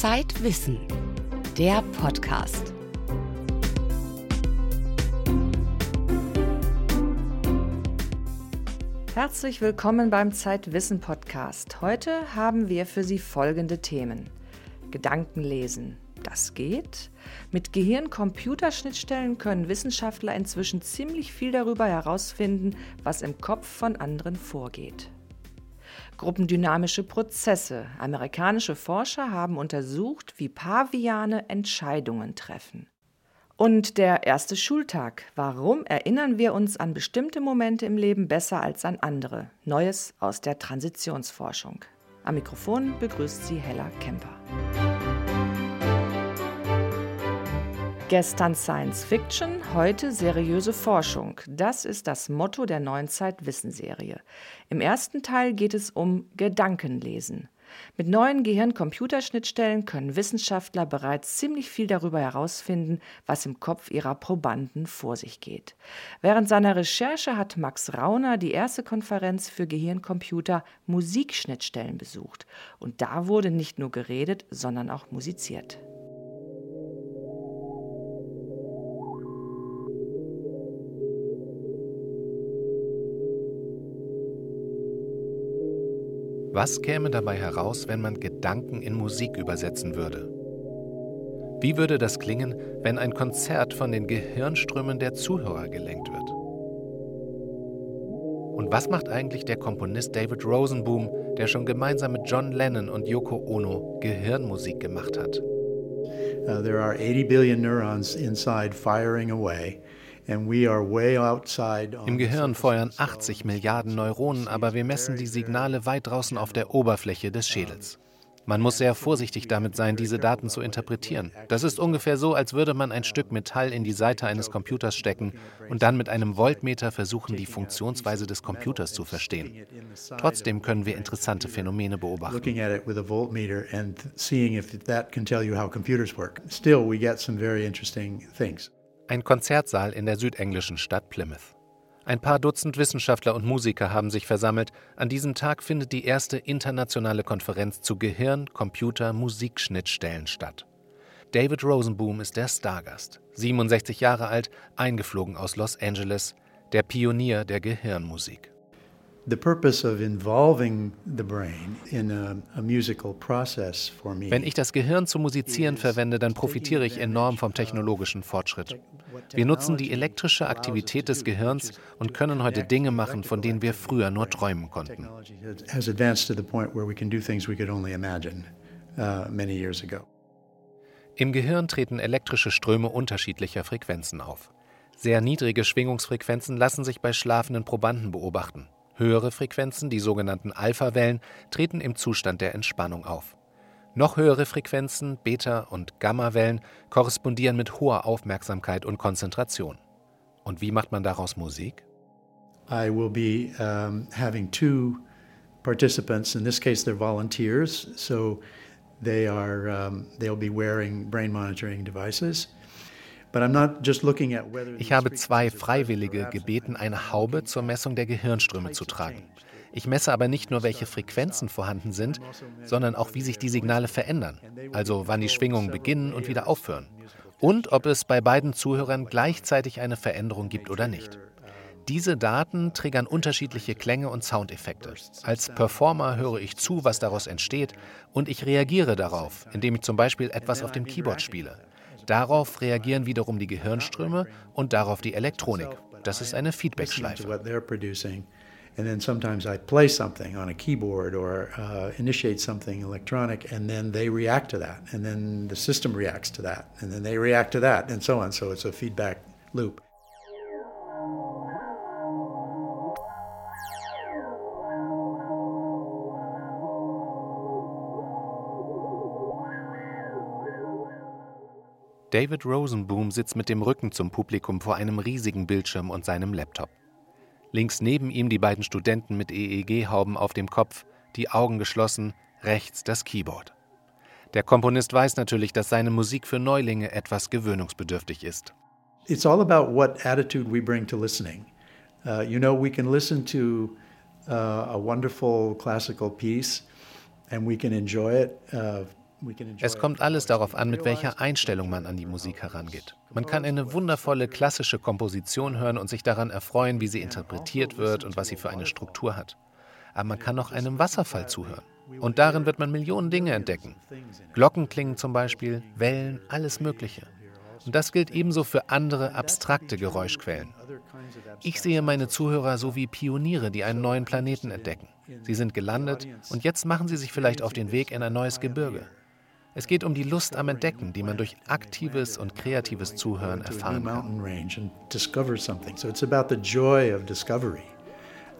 Zeitwissen, der Podcast. Herzlich willkommen beim Zeitwissen Podcast. Heute haben wir für Sie folgende Themen. Gedankenlesen. Das geht. Mit Gehirn-Computerschnittstellen können Wissenschaftler inzwischen ziemlich viel darüber herausfinden, was im Kopf von anderen vorgeht. Gruppendynamische Prozesse. Amerikanische Forscher haben untersucht, wie Paviane Entscheidungen treffen. Und der erste Schultag. Warum erinnern wir uns an bestimmte Momente im Leben besser als an andere? Neues aus der Transitionsforschung. Am Mikrofon begrüßt sie Hella Kemper. Gestern Science Fiction, heute seriöse Forschung. Das ist das Motto der neuen Zeitwissenserie. Im ersten Teil geht es um Gedankenlesen. Mit neuen Gehirn-Computerschnittstellen können Wissenschaftler bereits ziemlich viel darüber herausfinden, was im Kopf ihrer Probanden vor sich geht. Während seiner Recherche hat Max Rauner die erste Konferenz für Gehirncomputer Musikschnittstellen besucht. Und da wurde nicht nur geredet, sondern auch musiziert. Was käme dabei heraus, wenn man Gedanken in Musik übersetzen würde? Wie würde das klingen, wenn ein Konzert von den Gehirnströmen der Zuhörer gelenkt wird? Und was macht eigentlich der Komponist David Rosenboom, der schon gemeinsam mit John Lennon und Yoko Ono Gehirnmusik gemacht hat? Uh, there are 80 billion neurons inside firing away. Im Gehirn feuern 80 Milliarden Neuronen, aber wir messen die Signale weit draußen auf der Oberfläche des Schädels. Man muss sehr vorsichtig damit sein, diese Daten zu interpretieren. Das ist ungefähr so, als würde man ein Stück Metall in die Seite eines Computers stecken und dann mit einem Voltmeter versuchen, die Funktionsweise des Computers zu verstehen. Trotzdem können wir interessante Phänomene beobachten. Still, we get some very interesting things ein Konzertsaal in der südenglischen Stadt Plymouth. Ein paar Dutzend Wissenschaftler und Musiker haben sich versammelt. An diesem Tag findet die erste internationale Konferenz zu Gehirn, Computer, Musikschnittstellen statt. David Rosenboom ist der Stargast, 67 Jahre alt, eingeflogen aus Los Angeles, der Pionier der Gehirnmusik. Wenn ich das Gehirn zum Musizieren verwende, dann profitiere ich enorm vom technologischen Fortschritt. Wir nutzen die elektrische Aktivität des Gehirns und können heute Dinge machen, von denen wir früher nur träumen konnten. Uh, Im Gehirn treten elektrische Ströme unterschiedlicher Frequenzen auf. Sehr niedrige Schwingungsfrequenzen lassen sich bei schlafenden Probanden beobachten. Höhere Frequenzen, die sogenannten Alpha-Wellen, treten im Zustand der Entspannung auf. Noch höhere Frequenzen, Beta- und Gamma-Wellen, korrespondieren mit hoher Aufmerksamkeit und Konzentration. Und wie macht man daraus Musik? I will be um, having two participants. In this case, they're volunteers, so they are um, they'll be wearing brain monitoring devices. Ich habe zwei Freiwillige gebeten, eine Haube zur Messung der Gehirnströme zu tragen. Ich messe aber nicht nur, welche Frequenzen vorhanden sind, sondern auch, wie sich die Signale verändern, also wann die Schwingungen beginnen und wieder aufhören. Und ob es bei beiden Zuhörern gleichzeitig eine Veränderung gibt oder nicht. Diese Daten triggern unterschiedliche Klänge und Soundeffekte. Als Performer höre ich zu, was daraus entsteht, und ich reagiere darauf, indem ich zum Beispiel etwas auf dem Keyboard spiele. Darauf reagieren wiederum die Gehirnströme und darauf die Elektronik. Das ist eine Feedbackschleife. and then sometimes I uh, initiate something electronic, and then they react to that, and then the system reacts to that, and then they react to that, and so on. So it's a feedback loop. David Rosenboom sitzt mit dem Rücken zum Publikum vor einem riesigen Bildschirm und seinem Laptop. Links neben ihm die beiden Studenten mit EEG-Hauben auf dem Kopf, die Augen geschlossen, rechts das Keyboard. Der Komponist weiß natürlich, dass seine Musik für Neulinge etwas gewöhnungsbedürftig ist. It's all about what attitude we bring to listening. Uh, you know, we can listen to uh, a wonderful classical piece and we can enjoy it uh, Es kommt alles darauf an, mit welcher Einstellung man an die Musik herangeht. Man kann eine wundervolle klassische Komposition hören und sich daran erfreuen, wie sie interpretiert wird und was sie für eine Struktur hat. Aber man kann auch einem Wasserfall zuhören. Und darin wird man Millionen Dinge entdecken. Glockenklingen zum Beispiel, Wellen, alles Mögliche. Und das gilt ebenso für andere abstrakte Geräuschquellen. Ich sehe meine Zuhörer so wie Pioniere, die einen neuen Planeten entdecken. Sie sind gelandet und jetzt machen sie sich vielleicht auf den Weg in ein neues Gebirge. Es geht um die Lust am Entdecken, die man durch aktives und kreatives Zuhören erfahren kann.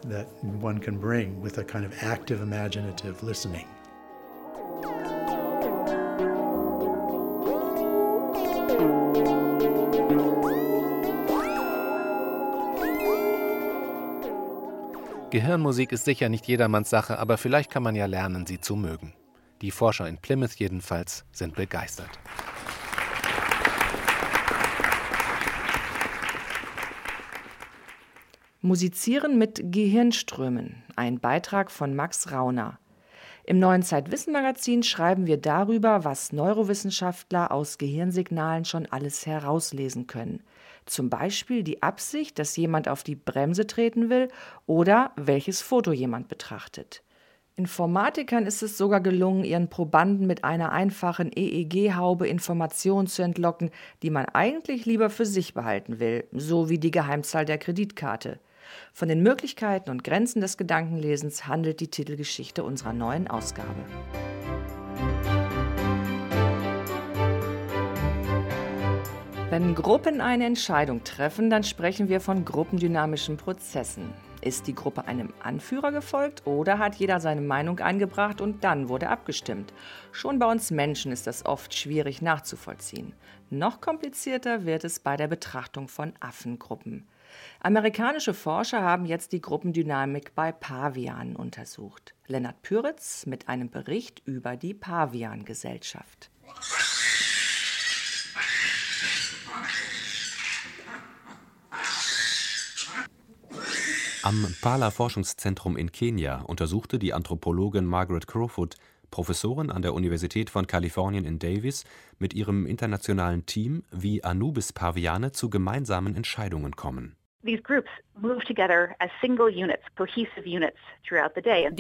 that one can bring with a kind of active imaginative listening. Gehirnmusik ist sicher nicht jedermanns Sache, aber vielleicht kann man ja lernen, sie zu mögen. Die Forscher in Plymouth jedenfalls sind begeistert. Musizieren mit Gehirnströmen, ein Beitrag von Max Rauner. Im neuen Zeitwissen-Magazin schreiben wir darüber, was Neurowissenschaftler aus Gehirnsignalen schon alles herauslesen können. Zum Beispiel die Absicht, dass jemand auf die Bremse treten will oder welches Foto jemand betrachtet. Informatikern ist es sogar gelungen, ihren Probanden mit einer einfachen EEG-Haube Informationen zu entlocken, die man eigentlich lieber für sich behalten will, so wie die Geheimzahl der Kreditkarte. Von den Möglichkeiten und Grenzen des Gedankenlesens handelt die Titelgeschichte unserer neuen Ausgabe. Wenn Gruppen eine Entscheidung treffen, dann sprechen wir von gruppendynamischen Prozessen. Ist die Gruppe einem Anführer gefolgt oder hat jeder seine Meinung eingebracht und dann wurde abgestimmt? Schon bei uns Menschen ist das oft schwierig nachzuvollziehen. Noch komplizierter wird es bei der Betrachtung von Affengruppen. Amerikanische Forscher haben jetzt die Gruppendynamik bei Pavianen untersucht. Lennart Püritz mit einem Bericht über die Paviangesellschaft. Am Pala-Forschungszentrum in Kenia untersuchte die Anthropologin Margaret Crowfoot, Professorin an der Universität von Kalifornien in Davis, mit ihrem internationalen Team, wie Anubis-Paviane zu gemeinsamen Entscheidungen kommen. Die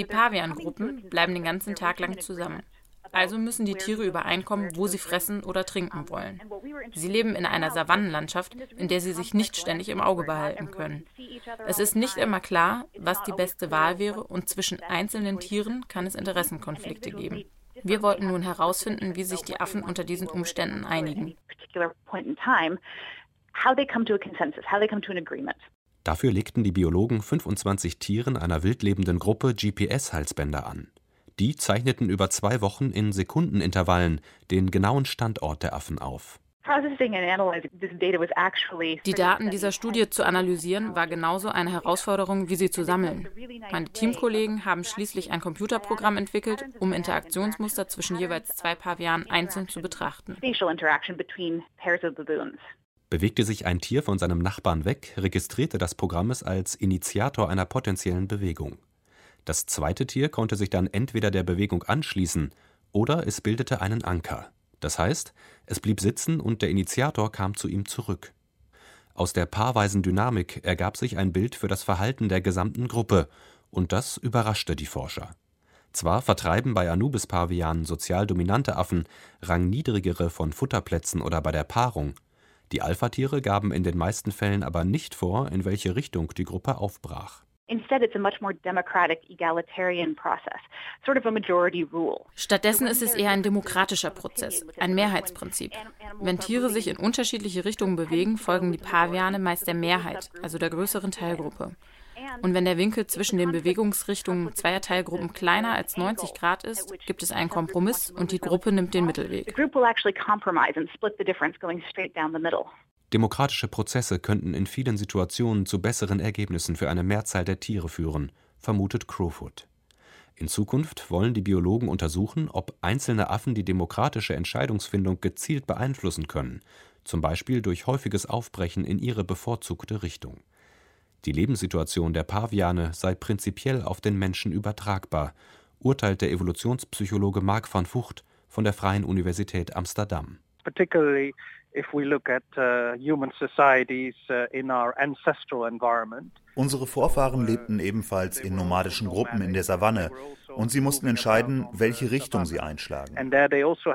Pavian-Gruppen bleiben den ganzen Tag lang zusammen. Also müssen die Tiere übereinkommen, wo sie fressen oder trinken wollen. Sie leben in einer Savannenlandschaft, in der sie sich nicht ständig im Auge behalten können. Es ist nicht immer klar, was die beste Wahl wäre und zwischen einzelnen Tieren kann es Interessenkonflikte geben. Wir wollten nun herausfinden, wie sich die Affen unter diesen Umständen einigen. Dafür legten die Biologen 25 Tieren einer wildlebenden Gruppe GPS-Halsbänder an. Die zeichneten über zwei Wochen in Sekundenintervallen den genauen Standort der Affen auf. Die Daten dieser Studie zu analysieren, war genauso eine Herausforderung, wie sie zu sammeln. Meine Teamkollegen haben schließlich ein Computerprogramm entwickelt, um Interaktionsmuster zwischen jeweils zwei Pavianen einzeln zu betrachten. Bewegte sich ein Tier von seinem Nachbarn weg, registrierte das Programm es als Initiator einer potenziellen Bewegung. Das zweite Tier konnte sich dann entweder der Bewegung anschließen oder es bildete einen Anker. Das heißt, es blieb sitzen und der Initiator kam zu ihm zurück. Aus der paarweisen Dynamik ergab sich ein Bild für das Verhalten der gesamten Gruppe, und das überraschte die Forscher. Zwar vertreiben bei Anubis-Pavianen sozial dominante Affen rangniedrigere von Futterplätzen oder bei der Paarung. Die Alphatiere gaben in den meisten Fällen aber nicht vor, in welche Richtung die Gruppe aufbrach. Stattdessen ist es eher ein demokratischer Prozess, ein Mehrheitsprinzip. Wenn Tiere sich in unterschiedliche Richtungen bewegen, folgen die Paviane meist der Mehrheit, also der größeren Teilgruppe. Und wenn der Winkel zwischen den Bewegungsrichtungen zweier Teilgruppen kleiner als 90 Grad ist, gibt es einen Kompromiss und die Gruppe nimmt den Mittelweg. Demokratische Prozesse könnten in vielen Situationen zu besseren Ergebnissen für eine Mehrzahl der Tiere führen, vermutet Crowfoot. In Zukunft wollen die Biologen untersuchen, ob einzelne Affen die demokratische Entscheidungsfindung gezielt beeinflussen können, zum Beispiel durch häufiges Aufbrechen in ihre bevorzugte Richtung. Die Lebenssituation der Paviane sei prinzipiell auf den Menschen übertragbar, urteilt der Evolutionspsychologe Mark van Vught von der Freien Universität Amsterdam. Particularly if we look at uh, human societies uh, in our ancestral environment. Unsere Vorfahren lebten ebenfalls in nomadischen Gruppen in der Savanne und sie mussten entscheiden, welche Richtung sie einschlagen. Also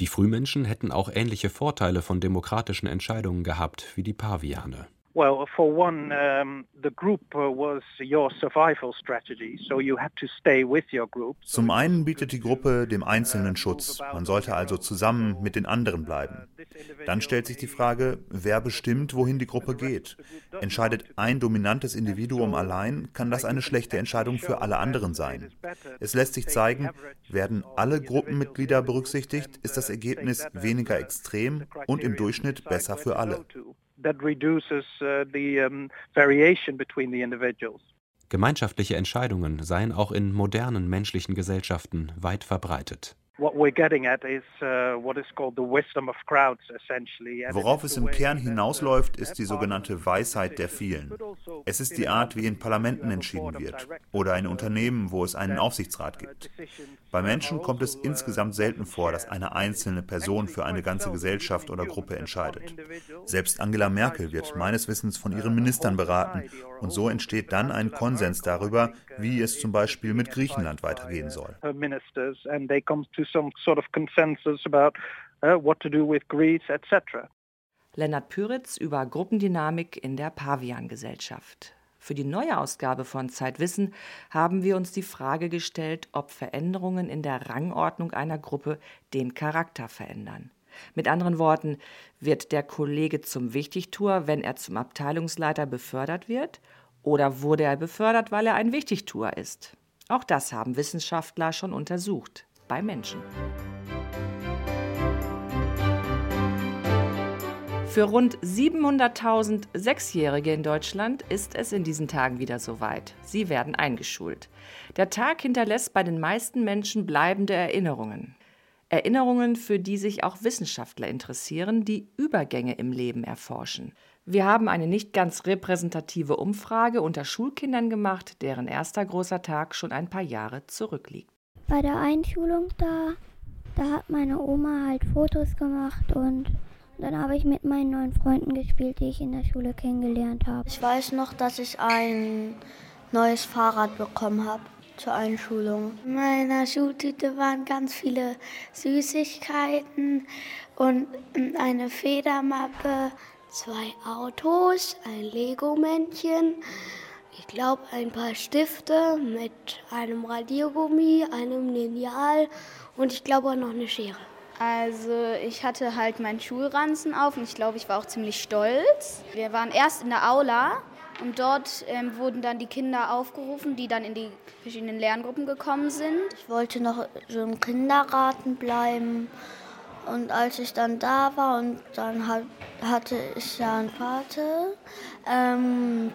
die Frühmenschen hätten auch ähnliche Vorteile von demokratischen Entscheidungen gehabt wie die Paviane. Well, for one, um, the group uh, was your survival strategy, so you had to stay with your group. Zum einen bietet die Gruppe dem Einzelnen Schutz. Man sollte also zusammen mit den anderen bleiben. Dann stellt sich die Frage, wer bestimmt, wohin die Gruppe geht. Entscheidet ein dominantes Individuum allein, kann das eine schlechte Entscheidung für alle anderen sein. Es lässt sich zeigen, werden alle Gruppenmitglieder berücksichtigt, ist das Ergebnis weniger extrem und im Durchschnitt besser für alle that reduces uh, the um, variation between the individuals. Gemeinschaftliche Entscheidungen seien auch in modernen menschlichen Gesellschaften weit verbreitet. Worauf es im Kern hinausläuft, ist die sogenannte Weisheit der vielen. Es ist die Art, wie in Parlamenten entschieden wird oder in Unternehmen, wo es einen Aufsichtsrat gibt. Bei Menschen kommt es insgesamt selten vor, dass eine einzelne Person für eine ganze Gesellschaft oder Gruppe entscheidet. Selbst Angela Merkel wird meines Wissens von ihren Ministern beraten und so entsteht dann ein Konsens darüber, wie es zum Beispiel mit Griechenland weitergehen soll some sort of consensus about uh, what to do with Greece, etc. Lennart Püritz über Gruppendynamik in der Pavian-Gesellschaft. Für die neue Ausgabe von Zeitwissen haben wir uns die Frage gestellt, ob Veränderungen in der Rangordnung einer Gruppe den Charakter verändern. Mit anderen Worten, wird der Kollege zum Wichtigtuer, wenn er zum Abteilungsleiter befördert wird? Oder wurde er befördert, weil er ein Wichtigtuer ist? Auch das haben Wissenschaftler schon untersucht bei Menschen. Für rund 700.000 Sechsjährige in Deutschland ist es in diesen Tagen wieder soweit. Sie werden eingeschult. Der Tag hinterlässt bei den meisten Menschen bleibende Erinnerungen. Erinnerungen, für die sich auch Wissenschaftler interessieren, die Übergänge im Leben erforschen. Wir haben eine nicht ganz repräsentative Umfrage unter Schulkindern gemacht, deren erster großer Tag schon ein paar Jahre zurückliegt bei der Einschulung da, da hat meine Oma halt Fotos gemacht und dann habe ich mit meinen neuen Freunden gespielt, die ich in der Schule kennengelernt habe. Ich weiß noch, dass ich ein neues Fahrrad bekommen habe zur Einschulung. In meiner Schultüte waren ganz viele Süßigkeiten und eine Federmappe, zwei Autos, ein Lego-Männchen ich glaube, ein paar Stifte mit einem Radiergummi, einem Lineal und ich glaube auch noch eine Schere. Also ich hatte halt meinen Schulranzen auf und ich glaube, ich war auch ziemlich stolz. Wir waren erst in der Aula und dort ähm, wurden dann die Kinder aufgerufen, die dann in die verschiedenen Lerngruppen gekommen sind. Ich wollte noch so im Kindergarten bleiben. Und als ich dann da war und dann hat, hatte ich ja einen Vater, ähm,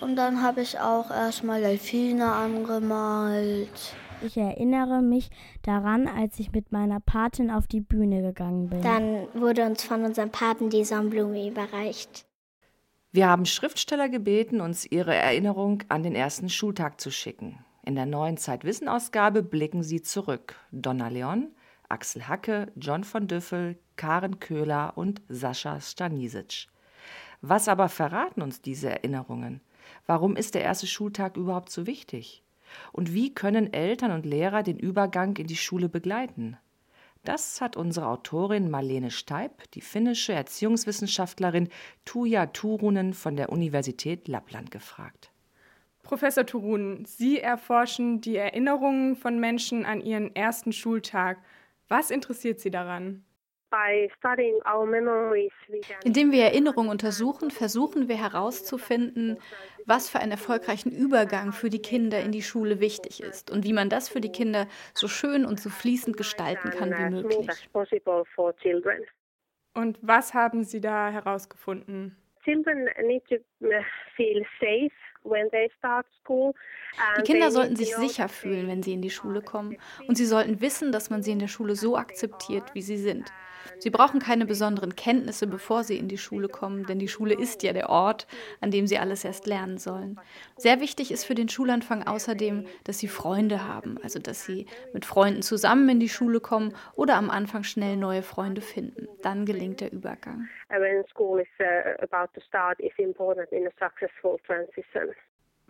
und dann habe ich auch erstmal Delfine angemalt. Ich erinnere mich daran, als ich mit meiner Patin auf die Bühne gegangen bin. Dann wurde uns von unserem Paten die Sonnenblume überreicht. Wir haben Schriftsteller gebeten, uns ihre Erinnerung an den ersten Schultag zu schicken. In der neuen Zeitwissen-Ausgabe blicken sie zurück. Donna Leon, Axel Hacke, John von Düffel, Karen Köhler und Sascha Stanisic. Was aber verraten uns diese Erinnerungen? Warum ist der erste Schultag überhaupt so wichtig? Und wie können Eltern und Lehrer den Übergang in die Schule begleiten? Das hat unsere Autorin Marlene Steib, die finnische Erziehungswissenschaftlerin Tuija Turunen von der Universität Lappland gefragt. Professor Turunen, Sie erforschen die Erinnerungen von Menschen an ihren ersten Schultag. Was interessiert Sie daran? Indem wir Erinnerungen untersuchen, versuchen wir herauszufinden, was für einen erfolgreichen Übergang für die Kinder in die Schule wichtig ist und wie man das für die Kinder so schön und so fließend gestalten kann wie möglich. Und was haben Sie da herausgefunden? Die Kinder sollten sich sicher fühlen, wenn sie in die Schule kommen. Und sie sollten wissen, dass man sie in der Schule so akzeptiert, wie sie sind. Sie brauchen keine besonderen Kenntnisse, bevor sie in die Schule kommen, denn die Schule ist ja der Ort, an dem sie alles erst lernen sollen. Sehr wichtig ist für den Schulanfang außerdem, dass sie Freunde haben, also dass sie mit Freunden zusammen in die Schule kommen oder am Anfang schnell neue Freunde finden. Dann gelingt der Übergang. When school is uh, about to start is important in a successful transition.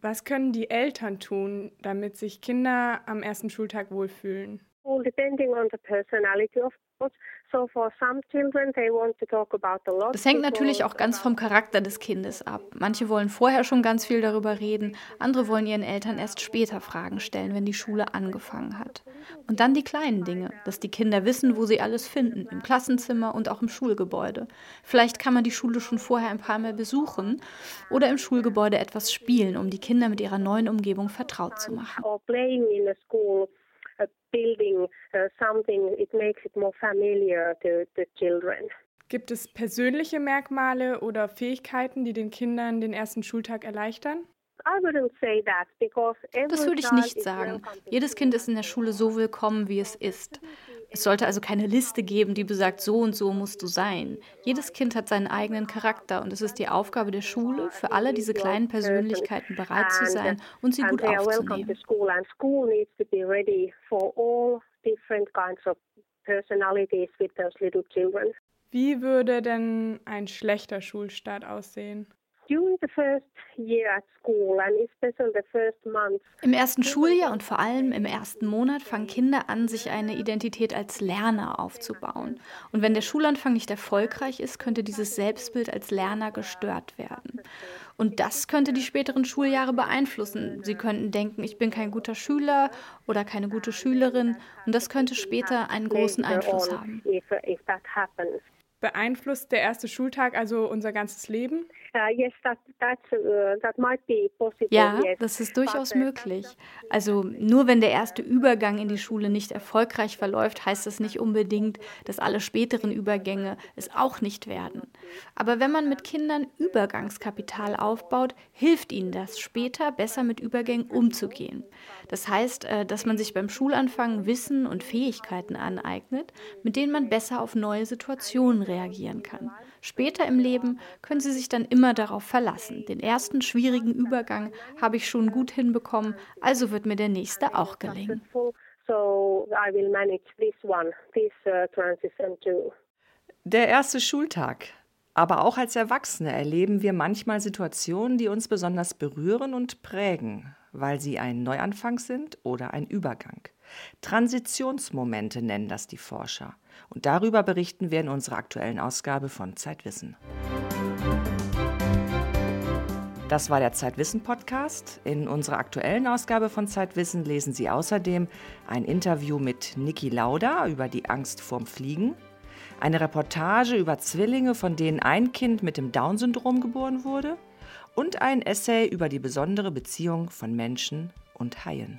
Was können die Eltern tun, damit sich Kinder am ersten Schultag wohlfühlen? Well, depending on the personality of das hängt natürlich auch ganz vom Charakter des Kindes ab. Manche wollen vorher schon ganz viel darüber reden, andere wollen ihren Eltern erst später Fragen stellen, wenn die Schule angefangen hat. Und dann die kleinen Dinge, dass die Kinder wissen, wo sie alles finden, im Klassenzimmer und auch im Schulgebäude. Vielleicht kann man die Schule schon vorher ein paar Mal besuchen oder im Schulgebäude etwas spielen, um die Kinder mit ihrer neuen Umgebung vertraut zu machen building uh, something, it makes it more familiar to the children. Gibt es persönliche Merkmale oder Fähigkeiten, die den Kindern den ersten Schultag erleichtern? Das würde ich nicht sagen. Jedes Kind ist in der Schule so willkommen, wie es ist. Es sollte also keine Liste geben, die besagt, so und so musst du sein. Jedes Kind hat seinen eigenen Charakter und es ist die Aufgabe der Schule, für alle diese kleinen Persönlichkeiten bereit zu sein und sie gut aufzunehmen. Wie würde denn ein schlechter Schulstart aussehen? Im ersten Schuljahr und vor allem im ersten Monat fangen Kinder an, sich eine Identität als Lerner aufzubauen. Und wenn der Schulanfang nicht erfolgreich ist, könnte dieses Selbstbild als Lerner gestört werden. Und das könnte die späteren Schuljahre beeinflussen. Sie könnten denken, ich bin kein guter Schüler oder keine gute Schülerin. Und das könnte später einen großen Einfluss haben. Beeinflusst der erste Schultag also unser ganzes Leben? Uh, ja, das ist durchaus möglich. Also nur wenn der erste Übergang in die Schule nicht erfolgreich verläuft, heißt das nicht unbedingt, dass alle späteren Übergänge es auch nicht werden. Aber wenn man mit Kindern Übergangskapital aufbaut, hilft ihnen das später besser mit Übergängen umzugehen. Das heißt, äh, dass man sich beim Schulanfang Wissen und Fähigkeiten aneignet, mit denen man besser auf neue Situationen reagieren kann. Später im Leben können Sie sich dann immer darauf verlassen. Den ersten schwierigen Übergang habe ich schon gut hinbekommen, also wird mir der nächste auch gelingen. Uh, der erste Schultag. Aber auch als Erwachsene erleben wir manchmal Situationen, die uns besonders berühren und prägen, weil sie ein Neuanfang sind oder ein Übergang. Transitionsmomente nennen das die Forscher. Und darüber berichten wir in unserer aktuellen Ausgabe von Zeitwissen. Das war der Zeitwissen Podcast. In unserer aktuellen Ausgabe von Zeitwissen lesen Sie außerdem ein Interview mit Niki Lauda über die Angst vorm Fliegen, eine Reportage über Zwillinge, von denen ein Kind mit dem Down-Syndrom geboren wurde und ein Essay über die besondere Beziehung von Menschen und Haien.